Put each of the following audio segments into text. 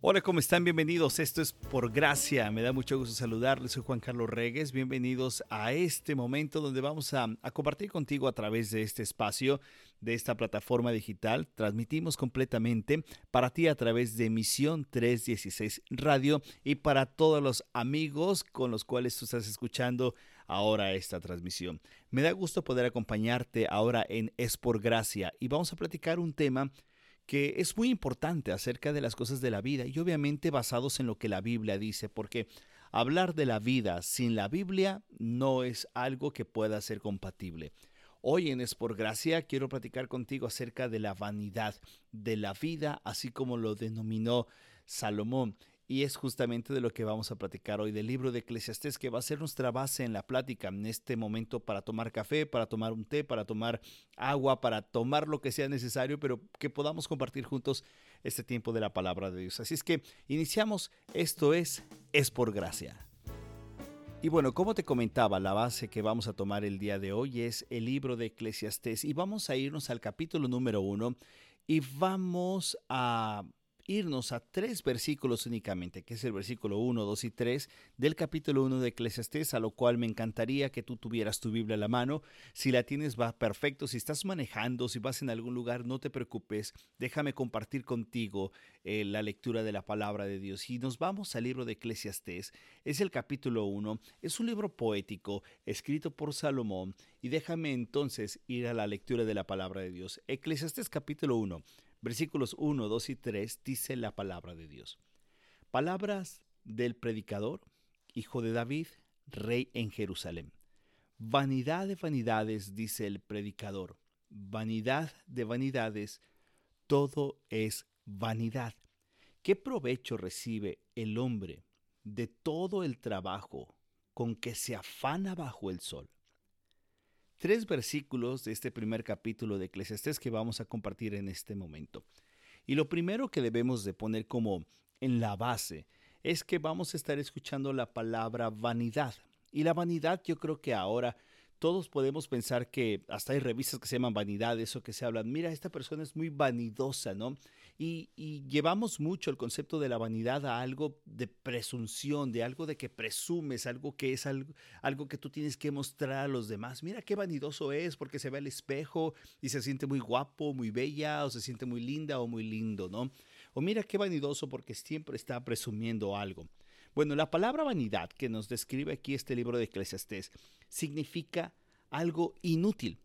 Hola, ¿cómo están? Bienvenidos. Esto es Por Gracia. Me da mucho gusto saludarles. Soy Juan Carlos Regues. Bienvenidos a este momento donde vamos a, a, compartir contigo a través de este espacio, de esta plataforma digital. Transmitimos completamente para ti a través de Misión 316 Radio y para todos los amigos con los cuales tú estás escuchando ahora esta transmisión. Me da gusto poder acompañarte ahora en Es por Gracia y vamos a platicar un tema que es muy importante acerca de las cosas de la vida y obviamente basados en lo que la Biblia dice, porque hablar de la vida sin la Biblia no es algo que pueda ser compatible. Hoy en Es por Gracia quiero platicar contigo acerca de la vanidad de la vida, así como lo denominó Salomón. Y es justamente de lo que vamos a platicar hoy, del libro de Eclesiastés, que va a ser nuestra base en la plática, en este momento para tomar café, para tomar un té, para tomar agua, para tomar lo que sea necesario, pero que podamos compartir juntos este tiempo de la palabra de Dios. Así es que iniciamos, esto es, es por gracia. Y bueno, como te comentaba, la base que vamos a tomar el día de hoy es el libro de Eclesiastés y vamos a irnos al capítulo número uno y vamos a irnos a tres versículos únicamente, que es el versículo 1, 2 y 3 del capítulo 1 de Eclesiastés, a lo cual me encantaría que tú tuvieras tu Biblia a la mano. Si la tienes va perfecto, si estás manejando, si vas en algún lugar, no te preocupes, déjame compartir contigo eh, la lectura de la palabra de Dios. Y nos vamos al libro de Eclesiastés, es el capítulo 1, es un libro poético escrito por Salomón y déjame entonces ir a la lectura de la palabra de Dios. Eclesiastés capítulo 1 versículos 1, 2 y 3 dice la palabra de Dios. Palabras del predicador, hijo de David, rey en Jerusalén. Vanidad de vanidades, dice el predicador. Vanidad de vanidades, todo es vanidad. ¿Qué provecho recibe el hombre de todo el trabajo con que se afana bajo el sol? Tres versículos de este primer capítulo de Eclesiastés que vamos a compartir en este momento. Y lo primero que debemos de poner como en la base es que vamos a estar escuchando la palabra vanidad. Y la vanidad yo creo que ahora todos podemos pensar que hasta hay revistas que se llaman vanidades o que se hablan, mira, esta persona es muy vanidosa, ¿no? Y, llevamos mucho el concepto de la vanidad a algo de presunción, de algo de que presumes, algo que es algo, algo que tú tienes que mostrar a los demás. Mira qué vanidoso es porque se ve al espejo y se siente muy guapo, muy bella, o se siente muy linda o muy lindo, ¿no? O mira qué vanidoso porque siempre está presumiendo algo. Bueno, la palabra vanidad que nos describe aquí este libro de Eclesiastés significa algo inútil,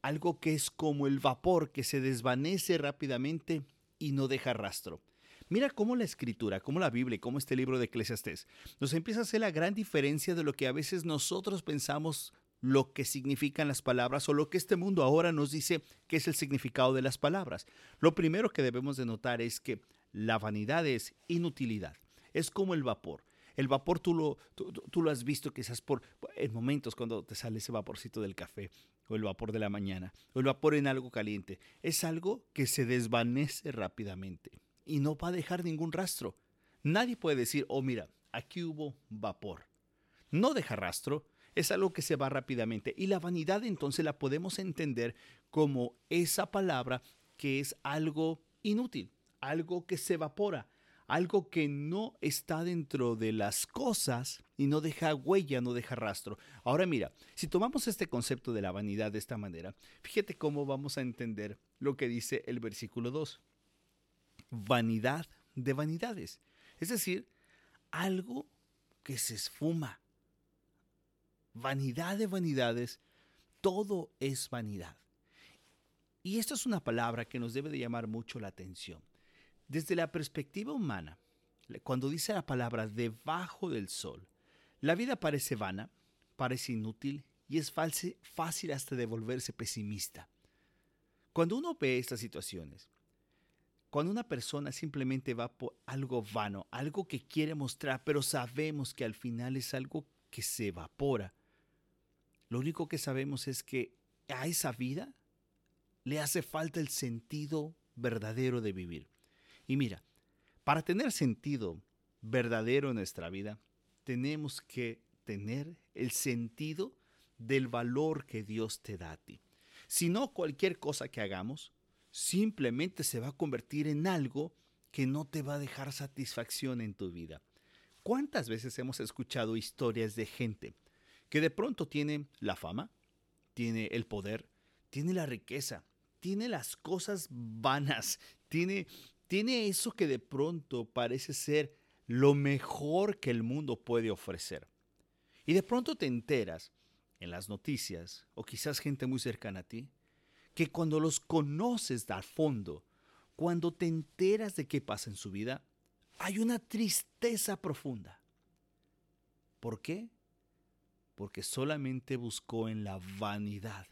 algo que es como el vapor que se desvanece rápidamente y no deja rastro. Mira cómo la escritura, cómo la Biblia, cómo este libro de Eclesiastés nos empieza a hacer la gran diferencia de lo que a veces nosotros pensamos lo que significan las palabras o lo que este mundo ahora nos dice que es el significado de las palabras. Lo primero que debemos de notar es que la vanidad es inutilidad, es como el vapor. El vapor tú lo, tú, lo has visto quizás por, en momentos cuando te sale ese vaporcito del café o el vapor de la mañana o el vapor en algo caliente. Es algo que se desvanece rápidamente y no va a dejar ningún rastro. Nadie puede decir, oh mira, aquí hubo vapor. No deja rastro, es algo que se va rápidamente. Y la vanidad entonces la podemos entender como esa palabra que es algo inútil, algo que se evapora, algo que no está dentro de las cosas y no deja huella, no deja rastro. Ahora mira, si tomamos este concepto de la vanidad de esta manera, fíjate cómo vamos a entender lo que dice el versículo 2. Vanidad de vanidades. Es decir, algo que se esfuma. Vanidad de vanidades, todo es vanidad. Y esto es una palabra que nos debe de llamar mucho la atención. Desde la perspectiva humana, cuando dice la palabra debajo del sol, la vida parece vana, parece inútil y es fácil hasta de volverse pesimista. Cuando uno ve estas situaciones, cuando una persona simplemente va por algo vano, algo que quiere mostrar, pero sabemos que al final es algo que se evapora, lo único que sabemos es que a esa vida le hace falta el sentido verdadero de vivir. Y mira, para tener sentido verdadero en nuestra vida, tenemos que tener el sentido del valor que Dios te da a ti. Si no, cualquier cosa que hagamos simplemente se va a convertir en algo que no te va a dejar satisfacción en tu vida. ¿Cuántas veces hemos escuchado historias de gente que de pronto tiene la fama, tiene el poder, tiene la riqueza, tiene las cosas vanas, tiene, tiene eso que de pronto parece ser lo mejor que el mundo puede ofrecer. Y de pronto te enteras en las noticias, o quizás gente muy cercana a ti, que cuando los conoces a fondo, cuando te enteras de qué pasa en su vida, hay una tristeza profunda. ¿Por qué? Porque solamente buscó en la vanidad,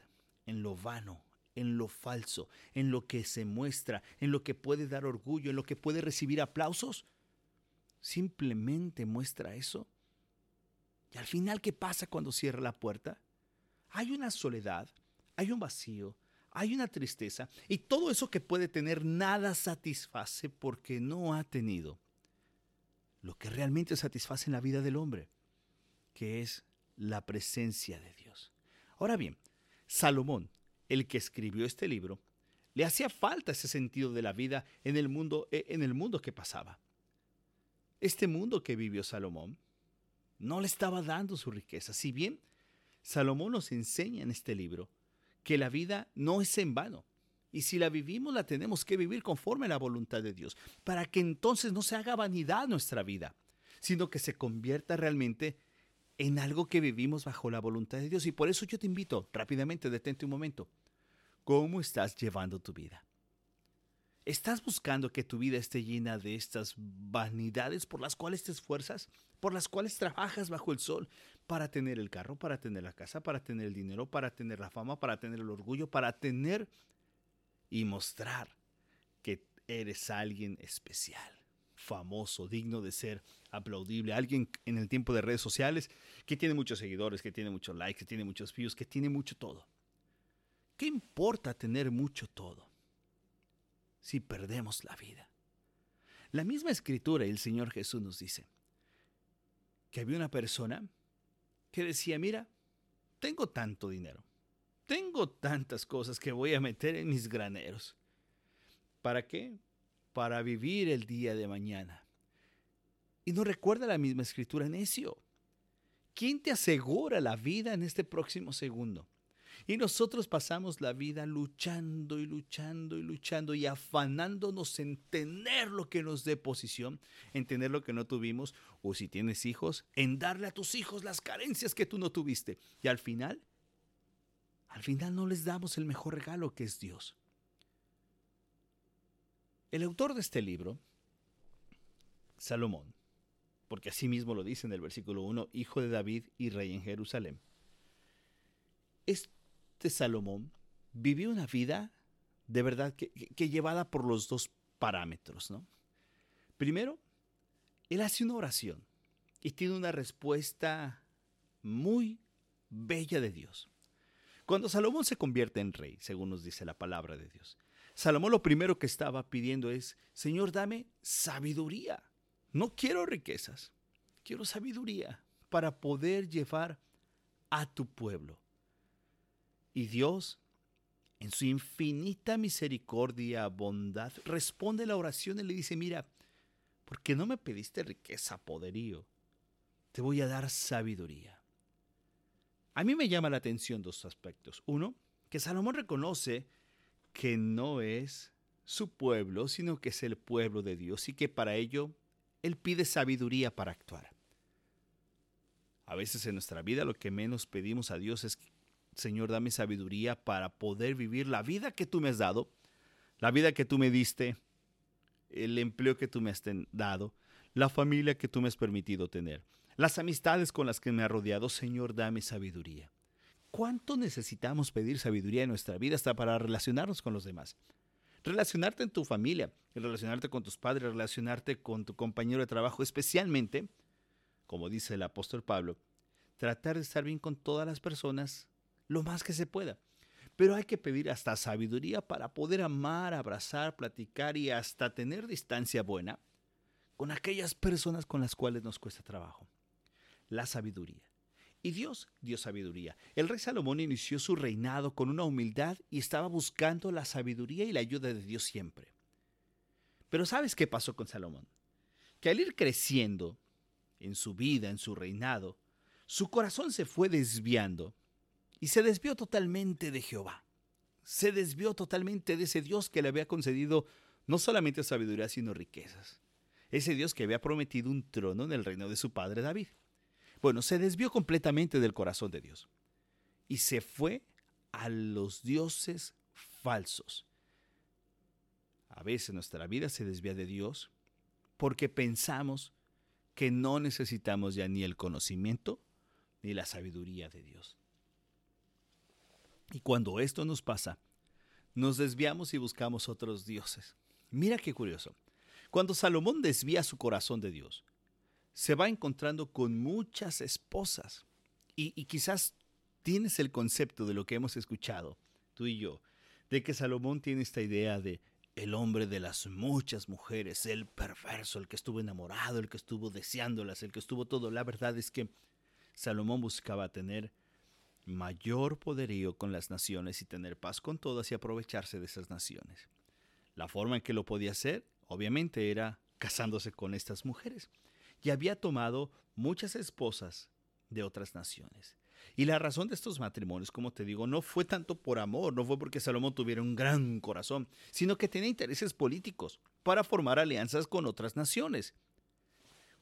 en lo vano, en lo falso, en lo que se muestra, en lo que puede dar orgullo, en lo que puede recibir aplausos. Simplemente muestra eso. Y al final, ¿qué pasa cuando cierra la puerta? Hay una soledad, hay un vacío, hay una tristeza y todo eso que puede tener nada satisface porque no ha tenido lo que realmente satisface en la vida del hombre, que es la presencia de Dios. Ahora bien, Salomón, el que escribió este libro, le hacía falta ese sentido de la vida en el mundo, eh, en el mundo que pasaba. Este mundo que vivió Salomón no le estaba dando su riqueza. Si bien Salomón nos enseña en este libro que la vida no es en vano. Y si la vivimos, la tenemos que vivir conforme a la voluntad de Dios, para que entonces no se haga vanidad nuestra vida, sino que se convierta realmente en algo que vivimos bajo la voluntad de Dios. Y por eso yo te invito, rápidamente, detente un momento. ¿Cómo estás llevando tu vida? ¿Estás buscando que tu vida esté llena de estas vanidades por las cuales te esfuerzas, por las cuales trabajas bajo el sol, para tener el carro, para tener la casa, para tener el dinero, para tener la fama, para tener el orgullo, para tener y mostrar que eres alguien especial, famoso, digno de ser aplaudible, alguien en el tiempo de redes sociales que tiene muchos seguidores, que tiene muchos likes, que tiene muchos views, que tiene mucho todo. ¿Qué importa tener mucho todo? si perdemos la vida. La misma escritura y el Señor Jesús nos dice que había una persona que decía, mira, tengo tanto dinero, tengo tantas cosas que voy a meter en mis graneros. ¿Para qué? Para vivir el día de mañana. Y no recuerda la misma escritura, necio. ¿Quién te asegura la vida en este próximo segundo? Y nosotros pasamos la vida luchando y luchando y luchando y afanándonos en tener lo que nos dé posición, en tener lo que no tuvimos, o si tienes hijos, en darle a tus hijos las carencias que tú no tuviste. Y al final, al final no les damos el mejor regalo que es Dios. El autor de este libro, Salomón, porque así mismo lo dice en el versículo 1, hijo de David y rey en Jerusalén, es este Salomón vivió una vida de verdad que, llevada por los dos parámetros, ¿no? Primero, él hace una oración y tiene una respuesta muy bella de Dios. Cuando Salomón se convierte en rey, según nos dice la palabra de Dios, Salomón lo primero que estaba pidiendo es, Señor, dame sabiduría. No quiero riquezas, quiero sabiduría para poder llevar a tu pueblo y Dios, en su infinita misericordia, bondad, responde la oración y le dice, mira, porque no me pediste riqueza, poderío, te voy a dar sabiduría. A mí me llama la atención dos aspectos. Uno, que Salomón reconoce que no es su pueblo, sino que es el pueblo de Dios y que para ello Él pide sabiduría para actuar. A veces en nuestra vida lo que menos pedimos a Dios es Señor, dame sabiduría para poder vivir la vida que tú me has dado, la vida que tú me diste, el empleo que tú me has dado, la familia que tú me has permitido tener, las amistades con las que me has rodeado. Señor, dame sabiduría. ¿Cuánto necesitamos pedir sabiduría en nuestra vida hasta para relacionarnos con los demás? Relacionarte en tu familia, relacionarte con tus padres, relacionarte con tu compañero de trabajo, especialmente, como dice el apóstol Pablo, tratar de estar bien con todas las personas lo más que se pueda. Pero hay que pedir hasta sabiduría para poder amar, abrazar, platicar y hasta tener distancia buena con aquellas personas con las cuales nos cuesta trabajo. La sabiduría. Y Dios dio sabiduría. El rey Salomón inició su reinado con una humildad y estaba buscando la sabiduría y la ayuda de Dios siempre. Pero ¿sabes qué pasó con Salomón? Que al ir creciendo en su vida, en su reinado, su corazón se fue desviando y se desvió totalmente de Jehová. Se desvió totalmente de ese Dios que le había concedido no solamente sabiduría, sino riquezas. Ese Dios que había prometido un trono en el reino de su padre David. Bueno, se desvió completamente del corazón de Dios y se fue a los dioses falsos. A veces nuestra vida se desvía de Dios porque pensamos que no necesitamos ya ni el conocimiento ni la sabiduría de Dios. Y cuando esto nos pasa, nos desviamos y buscamos otros dioses. Mira qué curioso. Cuando Salomón desvía su corazón de Dios, se va encontrando con muchas esposas. Y, y, quizás tienes el concepto de lo que hemos escuchado, tú y yo, de que Salomón tiene esta idea de el hombre de las muchas mujeres, el perverso, el que estuvo enamorado, el que estuvo deseándolas, el que estuvo todo. La verdad es que Salomón buscaba tener mayor poderío con las naciones y tener paz con todas y aprovecharse de esas naciones. La forma en que lo podía hacer, obviamente, era casándose con estas mujeres. Y había tomado muchas esposas de otras naciones. Y la razón de estos matrimonios, como te digo, no fue tanto por amor, no fue porque Salomón tuviera un gran corazón, sino que tenía intereses políticos para formar alianzas con otras naciones.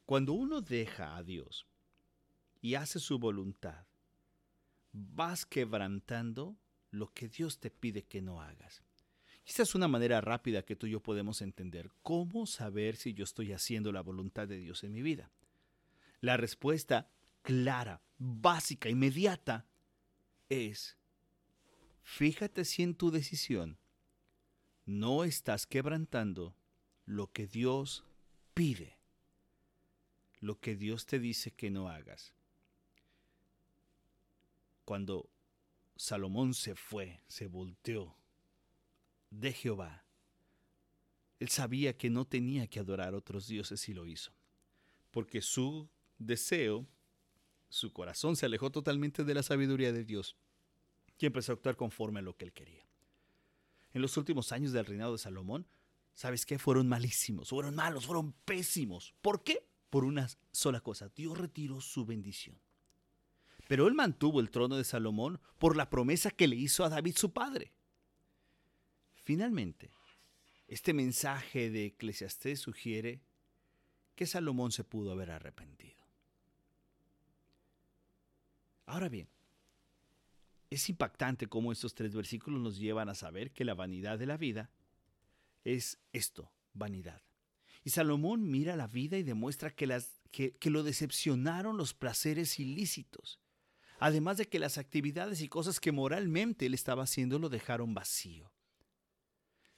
Cuando uno deja a Dios y hace su voluntad, vas quebrantando lo que Dios te pide que no hagas. Esta es una manera rápida que tú y yo podemos entender cómo saber si yo estoy haciendo la voluntad de Dios en mi vida. La respuesta clara, básica, inmediata, es, fíjate si en tu decisión no estás quebrantando lo que Dios pide, lo que Dios te dice que no hagas. Cuando Salomón se fue, se volteó de Jehová, él sabía que no tenía que adorar otros dioses y lo hizo, porque su deseo su corazón se alejó totalmente de la sabiduría de Dios y empezó a actuar conforme a lo que él quería. En los últimos años del reinado de Salomón, ¿sabes qué? Fueron malísimos, fueron malos, fueron pésimos. ¿Por qué? Por una sola cosa, Dios retiró su bendición. Pero él mantuvo el trono de Salomón por la promesa que le hizo a David su padre. Finalmente, este mensaje de Eclesiastés sugiere que Salomón se pudo haber arrepentido. Ahora bien, es impactante cómo estos tres versículos nos llevan a saber que la vanidad de la vida es esto, vanidad. Y Salomón mira la vida y demuestra que, las, que, que lo decepcionaron los placeres ilícitos, además de que las actividades y cosas que moralmente él estaba haciendo lo dejaron vacío.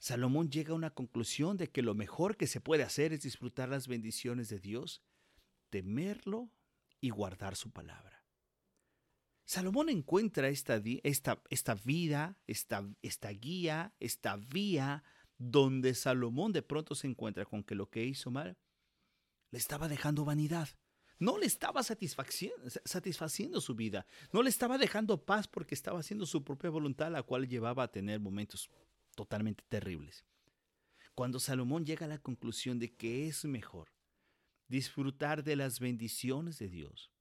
Salomón llega a una conclusión de que lo mejor que se puede hacer es disfrutar las bendiciones de Dios, temerlo y guardar su palabra. Salomón encuentra esta, vida, esta, guía, esta vía, donde Salomón de pronto se encuentra con que lo que hizo mal le estaba dejando vanidad. No le estaba satisfaciendo su vida. No le estaba dejando paz porque estaba haciendo su propia voluntad, la cual llevaba a tener momentos totalmente terribles. Cuando Salomón llega a la conclusión de que es mejor disfrutar de las bendiciones de Dios,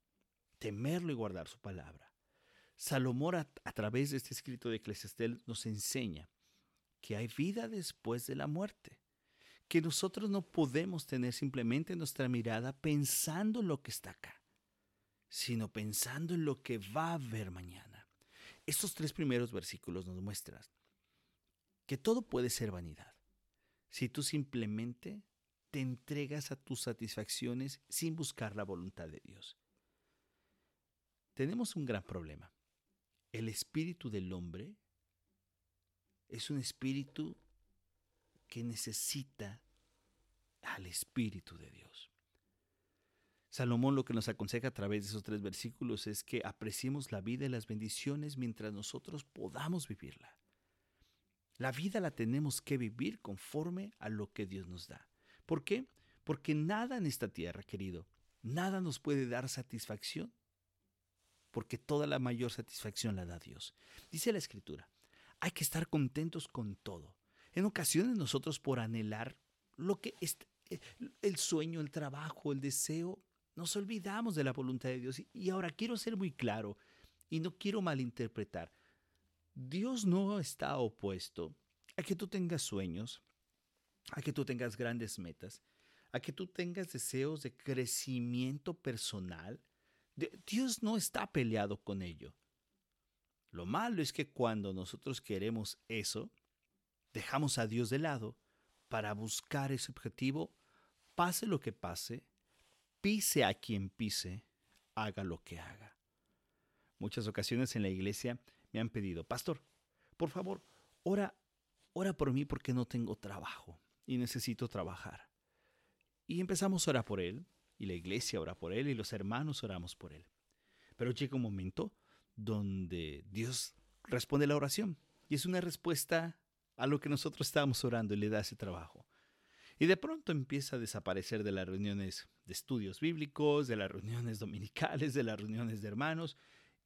temerlo y guardar su palabra, Salomón a, través de este escrito de Eclesiastés nos enseña que hay vida después de la muerte, que nosotros no podemos tener simplemente nuestra mirada pensando en lo que está acá, sino pensando en lo que va a haber mañana. Estos tres primeros versículos nos muestran que todo puede ser vanidad si tú simplemente te entregas a tus satisfacciones sin buscar la voluntad de Dios. Tenemos un gran problema el espíritu del hombre es un espíritu que necesita al espíritu de Dios. Salomón lo que nos aconseja a través de esos tres versículos es que apreciemos la vida y las bendiciones mientras nosotros podamos vivirla. La vida la tenemos que vivir conforme a lo que Dios nos da. ¿Por qué? Porque nada en esta tierra, querido, nada nos puede dar satisfacción porque toda la mayor satisfacción la da Dios. Dice la Escritura, hay que estar contentos con todo. En ocasiones nosotros por anhelar lo que es, eh, el sueño, el trabajo, el deseo, nos olvidamos de la voluntad de Dios. Y ahora quiero ser muy claro y no quiero malinterpretar. Dios no está opuesto a que tú tengas sueños, a que tú tengas grandes metas, a que tú tengas deseos de crecimiento personal. Dios no está peleado con ello. Lo malo es que cuando nosotros queremos eso, dejamos a Dios de lado para buscar ese objetivo, pase lo que pase, pise a quien pise, haga lo que haga. Muchas ocasiones en la iglesia me han pedido, pastor, por favor, ora, ora por mí porque no tengo trabajo y necesito trabajar. Y empezamos a orar por él, y la iglesia ora por él, y los hermanos oramos por él. Pero llega un momento donde Dios responde la oración, y es una respuesta a lo que nosotros estábamos orando y le da ese trabajo. Y de pronto empieza a desaparecer de las reuniones de estudios bíblicos, de las reuniones dominicales, de las reuniones de hermanos.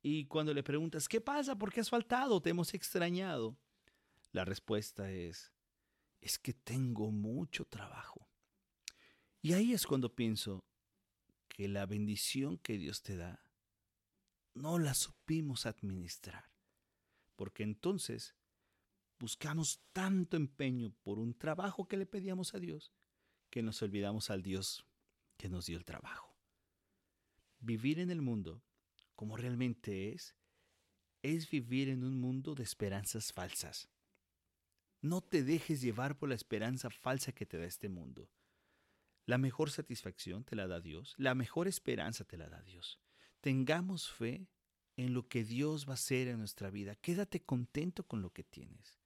Y cuando le preguntas, ¿qué pasa? ¿Por qué has faltado? ¿Te hemos extrañado? La respuesta es, es que tengo mucho trabajo. Y ahí es cuando pienso que la bendición que Dios te da no la supimos administrar. Porque entonces buscamos tanto empeño por un trabajo que le pedíamos a Dios que nos olvidamos al Dios que nos dio el trabajo. Vivir en el mundo como realmente es, es vivir en un mundo de esperanzas falsas. No te dejes llevar por la esperanza falsa que te da este mundo. La mejor satisfacción te la da Dios, la mejor esperanza te la da Dios. Tengamos fe en lo que Dios va a hacer en nuestra vida. Quédate contento con lo que tienes.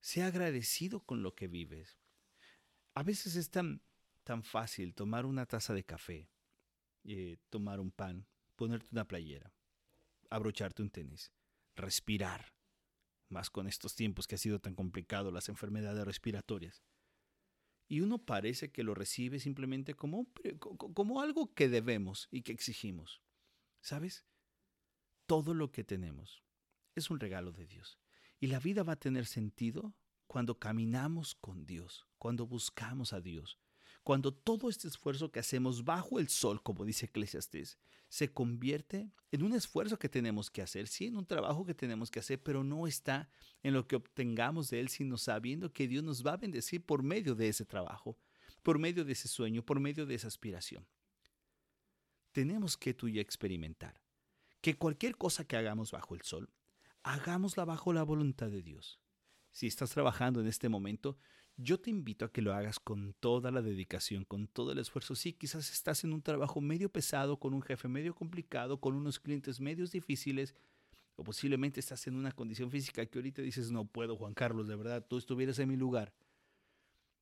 Sea agradecido con lo que vives. A veces es tan, tan fácil tomar una taza de café, eh, tomar un pan, ponerte una playera, abrocharte un tenis, respirar, más con estos tiempos que ha sido tan complicado las enfermedades respiratorias. Y uno parece que lo recibe simplemente como, como algo que debemos y que exigimos. ¿Sabes? Todo lo que tenemos es un regalo de Dios. Y la vida va a tener sentido cuando caminamos con Dios, cuando buscamos a Dios, cuando todo este esfuerzo que hacemos bajo el sol, como dice Eclesiastes, se convierte en un esfuerzo que tenemos que hacer, sí, en un trabajo que tenemos que hacer, pero no está en lo que obtengamos de él, sino sabiendo que Dios nos va a bendecir por medio de ese trabajo, por medio de ese sueño, por medio de esa aspiración. Tenemos que tú y experimentar que cualquier cosa que hagamos bajo el sol, hagámosla bajo la voluntad de Dios. Si estás trabajando en este momento, yo te invito a que lo hagas con toda la dedicación, con todo el esfuerzo. Sí, quizás estás en un trabajo medio pesado, con un jefe medio complicado, con unos clientes medios difíciles, o posiblemente estás en una condición física que ahorita dices, no puedo, Juan Carlos, de verdad, tú estuvieras en mi lugar.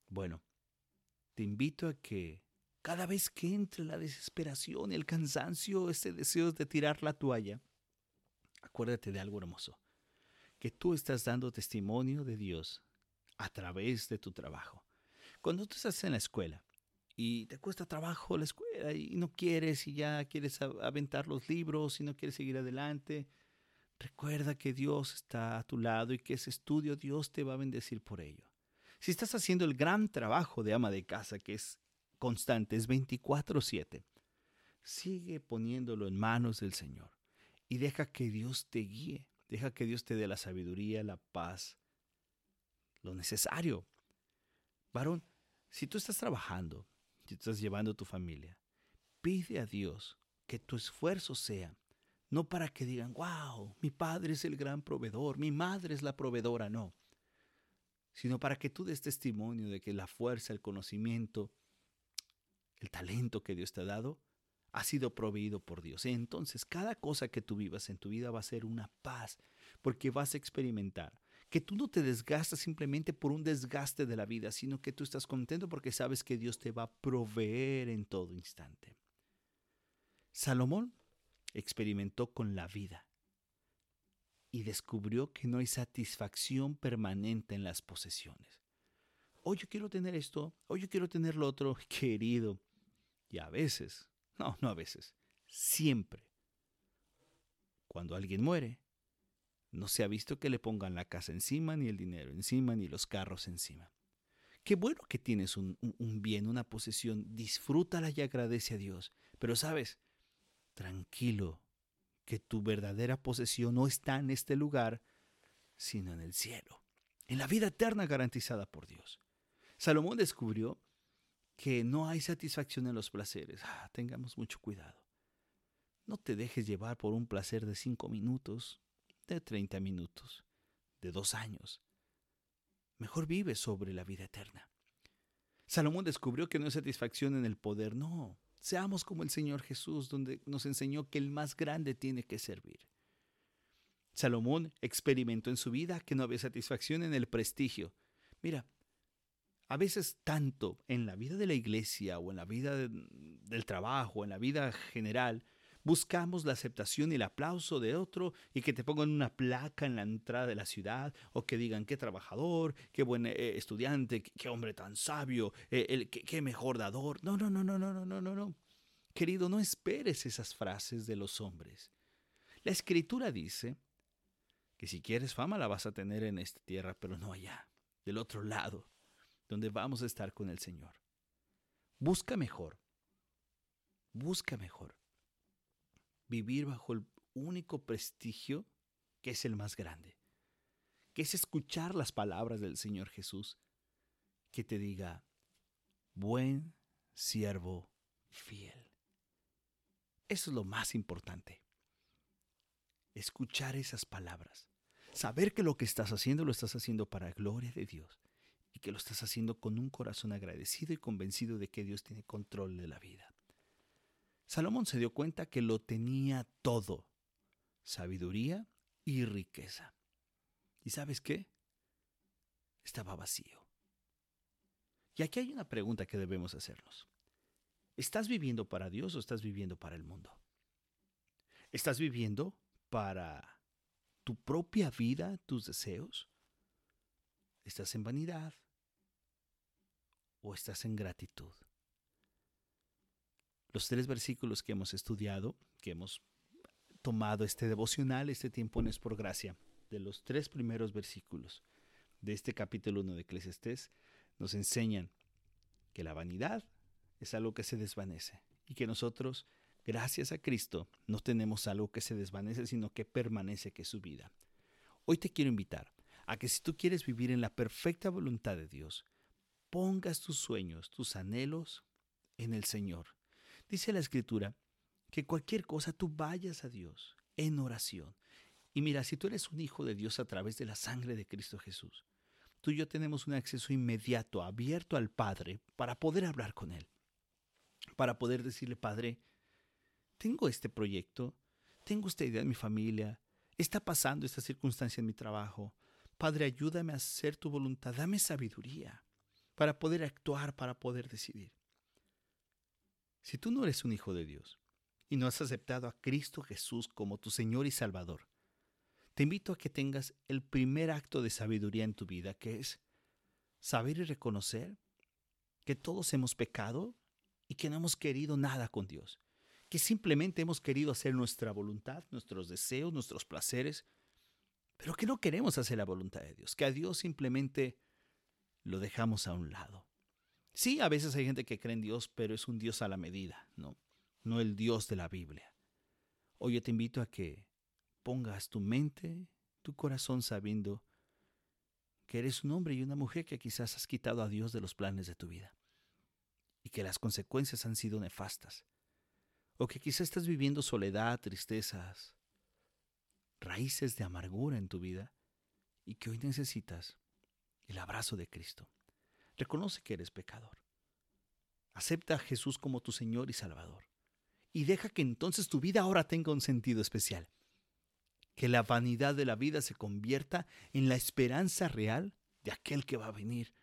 Bueno, te invito a que cada vez que entre la desesperación, el cansancio, ese deseo de tirar la toalla, acuérdate de algo hermoso, que tú estás dando testimonio de Dios a través de tu trabajo. Cuando tú estás en la escuela y te cuesta trabajo la escuela y no quieres y ya quieres aventar los libros y no quieres seguir adelante, recuerda que Dios está a tu lado y que ese estudio Dios te va a bendecir por ello. Si estás haciendo el gran trabajo de ama de casa, que es constante, es 24/7, sigue poniéndolo en manos del Señor y deja que Dios te guíe, deja que Dios te dé la sabiduría, la paz, lo necesario. Varón, si tú estás trabajando, si estás llevando a tu familia, pide a Dios que tu esfuerzo sea no para que digan, wow, mi padre es el gran proveedor, mi madre es la proveedora, no, sino para que tú des testimonio de que la fuerza, el conocimiento, el talento que Dios te ha dado, ha sido proveído por Dios. Entonces, cada cosa que tú vivas en tu vida va a ser una paz, porque vas a experimentar que tú no te desgastas simplemente por un desgaste de la vida, sino que tú estás contento porque sabes que Dios te va a proveer en todo instante. Salomón experimentó con la vida y descubrió que no hay satisfacción permanente en las posesiones. Hoy yo quiero tener esto, hoy yo quiero tener lo otro, querido. Y a veces, no, no a veces, siempre, cuando alguien muere, no se ha visto que le pongan la casa encima, ni el dinero encima, ni los carros encima. Qué bueno que tienes un, un bien, una posesión, disfrútala y agradece a Dios. Pero sabes, tranquilo, que tu verdadera posesión no está en este lugar, sino en el cielo, en la vida eterna garantizada por Dios. Salomón descubrió que no hay satisfacción en los placeres. Ah, tengamos mucho cuidado. No te dejes llevar por un placer de cinco minutos, de treinta minutos, de dos años. Mejor vive sobre la vida eterna. Salomón descubrió que no hay satisfacción en el poder, no. Seamos como el Señor Jesús, donde nos enseñó que el más grande tiene que servir. Salomón experimentó en su vida que no había satisfacción en el prestigio. Mira, a veces tanto en la vida de la iglesia o en la vida del trabajo, en la vida general, Buscamos la aceptación y el aplauso de otro y que te pongan una placa en la entrada de la ciudad o que digan qué trabajador, qué buen eh, estudiante, qué hombre tan sabio, eh, el, qué, qué mejor dador. No, no, no, no, no, no, no, no. Querido, no esperes esas frases de los hombres. La escritura dice que si quieres fama la vas a tener en esta tierra, pero no allá, del otro lado, donde vamos a estar con el Señor. Busca mejor. Busca mejor vivir bajo el único prestigio que es el más grande, que es escuchar las palabras del Señor Jesús, que te diga, buen siervo fiel. Eso es lo más importante. Escuchar esas palabras. Saber que lo que estás haciendo lo estás haciendo para gloria de Dios y que lo estás haciendo con un corazón agradecido y convencido de que Dios tiene control de la vida. Salomón se dio cuenta que lo tenía todo, sabiduría y riqueza. ¿Y sabes qué? Estaba vacío. Y aquí hay una pregunta que debemos hacernos. ¿Estás viviendo para Dios o estás viviendo para el mundo? ¿Estás viviendo para tu propia vida, tus deseos? ¿Estás en vanidad o estás en gratitud? Los tres versículos que hemos estudiado, que hemos tomado este devocional, este tiempo no es por gracia, de los tres primeros versículos de este capítulo 1 de Eclesiastés, nos enseñan que la vanidad es algo que se desvanece y que nosotros, gracias a Cristo, no tenemos algo que se desvanece, sino que permanece, que es su vida. Hoy te quiero invitar a que si tú quieres vivir en la perfecta voluntad de Dios, pongas tus sueños, tus anhelos en el Señor Dice la escritura que cualquier cosa tú vayas a Dios en oración. Y mira, si tú eres un hijo de Dios a través de la sangre de Cristo Jesús, tú y yo tenemos un acceso inmediato, abierto al Padre, para poder hablar con Él. Para poder decirle, Padre, tengo este proyecto, tengo esta idea en mi familia, está pasando esta circunstancia en mi trabajo. Padre, ayúdame a hacer tu voluntad, dame sabiduría para poder actuar, para poder decidir. Si tú no eres un hijo de Dios y no has aceptado a Cristo Jesús como tu Señor y Salvador, te invito a que tengas el primer acto de sabiduría en tu vida, que es saber y reconocer que todos hemos pecado y que no hemos querido nada con Dios, que simplemente hemos querido hacer nuestra voluntad, nuestros deseos, nuestros placeres, pero que no queremos hacer la voluntad de Dios, que a Dios simplemente lo dejamos a un lado. Sí, a veces hay gente que cree en Dios, pero es un Dios a la medida, ¿no? No el Dios de la Biblia. Hoy yo te invito a que pongas tu mente, tu corazón sabiendo que eres un hombre y una mujer que quizás has quitado a Dios de los planes de tu vida y que las consecuencias han sido nefastas. O que quizás estás viviendo soledad, tristezas, raíces de amargura en tu vida y que hoy necesitas el abrazo de Cristo. Reconoce que eres pecador. Acepta a Jesús como tu Señor y Salvador. Y deja que entonces tu vida ahora tenga un sentido especial. Que la vanidad de la vida se convierta en la esperanza real de aquel que va a venir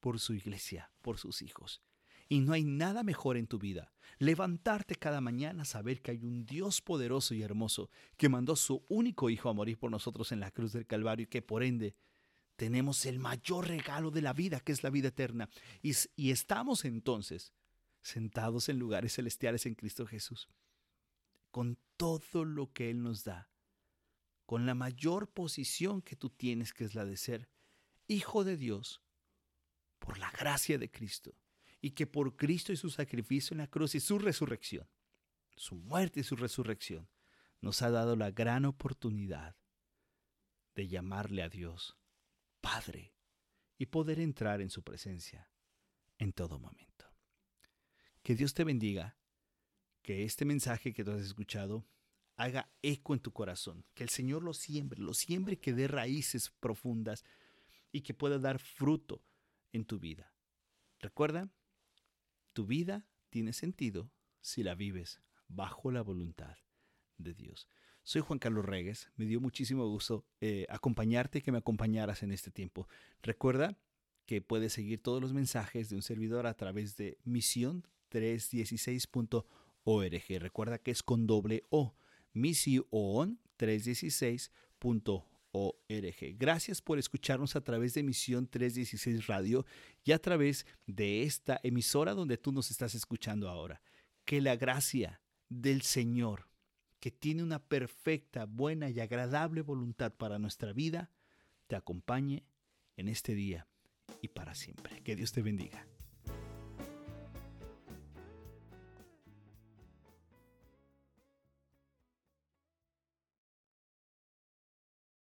por su iglesia, por sus hijos. Y no hay nada mejor en tu vida. Levantarte cada mañana, saber que hay un Dios poderoso y hermoso que mandó su único Hijo a morir por nosotros en la cruz del Calvario y que por ende tenemos el mayor regalo de la vida, que es la vida eterna. Y, y, estamos entonces sentados en lugares celestiales en Cristo Jesús, con todo lo que Él nos da, con la mayor posición que tú tienes, que es la de ser hijo de Dios, por la gracia de Cristo y que por Cristo y su sacrificio en la cruz y su resurrección, su muerte y su resurrección, nos ha dado la gran oportunidad de llamarle a Dios Padre y poder entrar en su presencia en todo momento. Que Dios te bendiga, que este mensaje que tú has escuchado haga eco en tu corazón, que el Señor lo siembre, lo siembre que dé raíces profundas y que pueda dar fruto en tu vida. Recuerda, tu vida tiene sentido si la vives bajo la voluntad de Dios. Soy Juan Carlos Regues, me dio muchísimo gusto eh, acompañarte, que me acompañaras en este tiempo. Recuerda que puedes seguir todos los mensajes de un servidor a través de misión316.org. Recuerda que es con doble O, misión316.org. Gracias por escucharnos a través de Misión 316 Radio y a través de esta emisora donde tú nos estás escuchando ahora. Que la gracia del Señor que tiene una perfecta, buena y agradable voluntad para nuestra vida, te acompañe en este día y para siempre. Que Dios te bendiga.